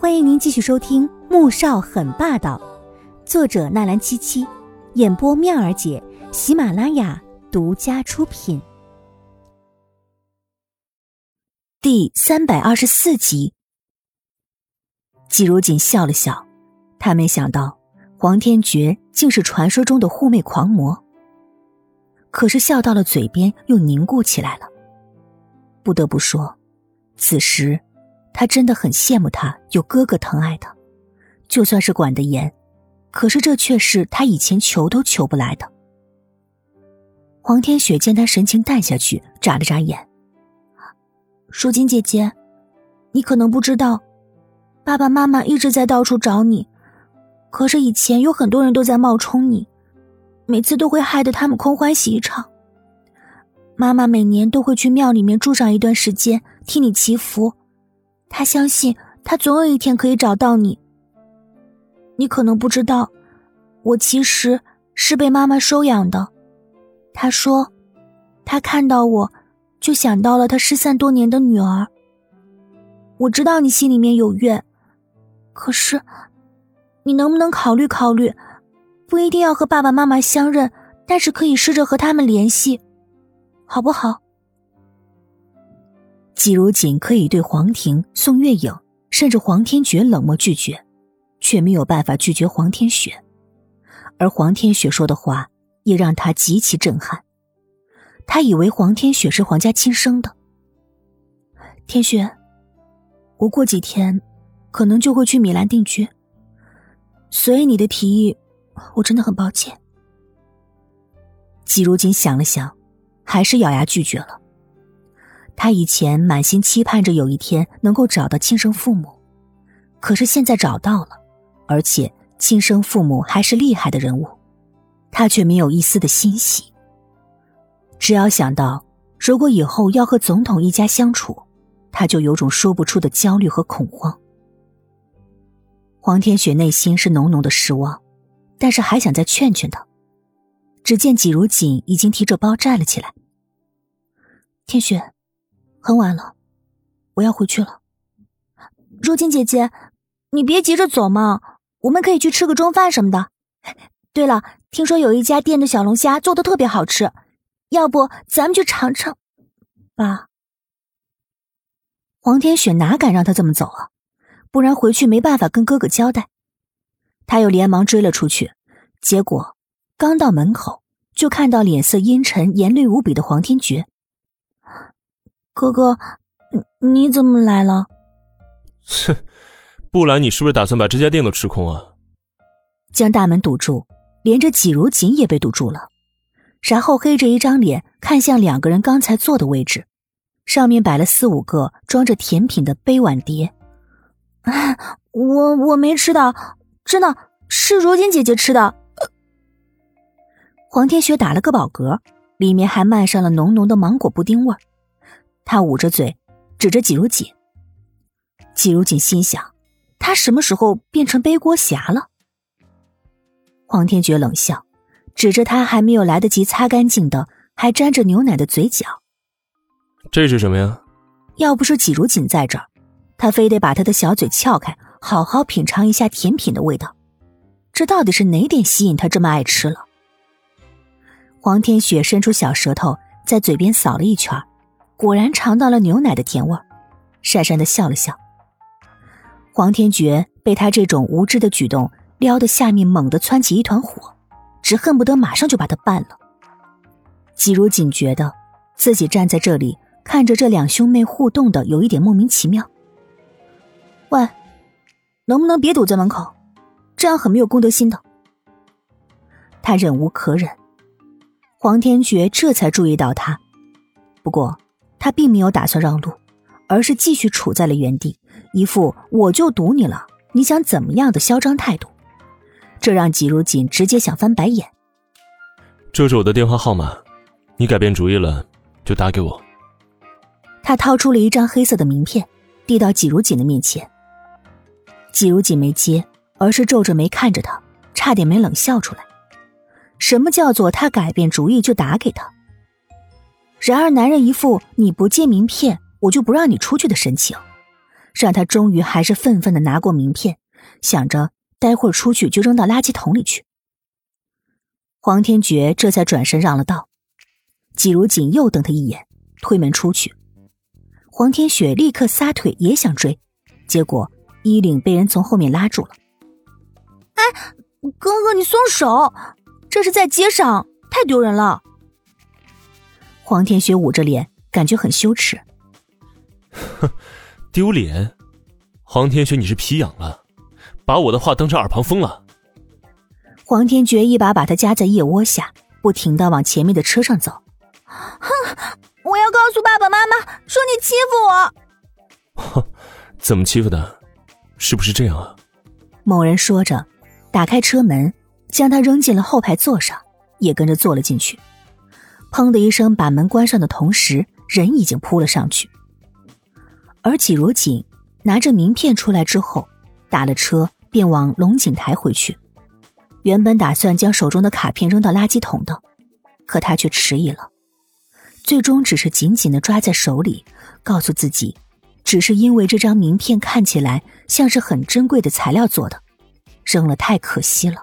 欢迎您继续收听《穆少很霸道》，作者纳兰七七，演播妙儿姐，喜马拉雅独家出品。第三百二十四集，季如锦笑了笑，他没想到黄天觉竟是传说中的护妹狂魔，可是笑到了嘴边又凝固起来了。不得不说，此时。他真的很羡慕他有哥哥疼爱他，就算是管得严，可是这却是他以前求都求不来的。黄天雪见他神情淡下去，眨了眨眼：“淑金姐姐，你可能不知道，爸爸妈妈一直在到处找你，可是以前有很多人都在冒充你，每次都会害得他们空欢喜一场。妈妈每年都会去庙里面住上一段时间，替你祈福。”他相信，他总有一天可以找到你。你可能不知道，我其实是被妈妈收养的。他说，他看到我，就想到了他失散多年的女儿。我知道你心里面有怨，可是，你能不能考虑考虑，不一定要和爸爸妈妈相认，但是可以试着和他们联系，好不好？季如锦可以对黄庭、宋月影，甚至黄天觉冷漠拒绝，却没有办法拒绝黄天雪。而黄天雪说的话也让他极其震撼。他以为黄天雪是黄家亲生的。天雪，我过几天可能就会去米兰定居，所以你的提议，我真的很抱歉。季如锦想了想，还是咬牙拒绝了。他以前满心期盼着有一天能够找到亲生父母，可是现在找到了，而且亲生父母还是厉害的人物，他却没有一丝的欣喜。只要想到如果以后要和总统一家相处，他就有种说不出的焦虑和恐慌。黄天雪内心是浓浓的失望，但是还想再劝劝他。只见季如锦已经提着包站了起来，天雪。很晚了，我要回去了。若金姐姐，你别急着走嘛，我们可以去吃个中饭什么的。对了，听说有一家店的小龙虾做的特别好吃，要不咱们去尝尝？爸，黄天雪哪敢让他这么走啊？不然回去没办法跟哥哥交代。他又连忙追了出去，结果刚到门口，就看到脸色阴沉、严厉无比的黄天觉。哥哥，你你怎么来了？哼，不然你是不是打算把这家店都吃空啊？将大门堵住，连着几如锦也被堵住了，然后黑着一张脸看向两个人刚才坐的位置，上面摆了四五个装着甜品的杯碗碟。我我没吃到，真的是如锦姐姐吃的。黄天雪打了个饱嗝，里面还漫上了浓浓的芒果布丁味儿。他捂着嘴，指着季如锦。季如锦心想：他什么时候变成背锅侠了？黄天觉冷笑，指着他还没有来得及擦干净的、还沾着牛奶的嘴角：“这是什么呀？”要不是季如锦在这儿，他非得把他的小嘴撬开，好好品尝一下甜品的味道。这到底是哪点吸引他这么爱吃了？黄天雪伸出小舌头，在嘴边扫了一圈。果然尝到了牛奶的甜味儿，讪讪的笑了笑。黄天觉被他这种无知的举动撩得下面猛地窜起一团火，只恨不得马上就把他办了。季如锦觉得自己站在这里看着这两兄妹互动的有一点莫名其妙。喂，能不能别堵在门口？这样很没有公德心的。他忍无可忍，黄天觉这才注意到他，不过。他并没有打算让路，而是继续处在了原地，一副我就堵你了，你想怎么样的嚣张态度，这让季如锦直接想翻白眼。这是我的电话号码，你改变主意了就打给我。他掏出了一张黑色的名片，递到季如锦的面前。季如锦没接，而是皱着眉看着他，差点没冷笑出来。什么叫做他改变主意就打给他？然而，男人一副“你不借名片，我就不让你出去”的神情，让他终于还是愤愤的拿过名片，想着待会儿出去就扔到垃圾桶里去。黄天觉这才转身让了道，季如锦又瞪他一眼，推门出去。黄天雪立刻撒腿也想追，结果衣领被人从后面拉住了。哎，哥哥，你松手！这是在街上，太丢人了。黄天雪捂着脸，感觉很羞耻。哼，丢脸！黄天雪，你是皮痒了，把我的话当成耳旁风了。黄天觉一把把他夹在腋窝下，不停的往前面的车上走。哼，我要告诉爸爸妈妈，说你欺负我。哼，怎么欺负的？是不是这样啊？某人说着，打开车门，将他扔进了后排座上，也跟着坐了进去。砰的一声，把门关上的同时，人已经扑了上去。而季如锦拿着名片出来之后，打了车便往龙井台回去。原本打算将手中的卡片扔到垃圾桶的，可他却迟疑了，最终只是紧紧的抓在手里，告诉自己，只是因为这张名片看起来像是很珍贵的材料做的，扔了太可惜了。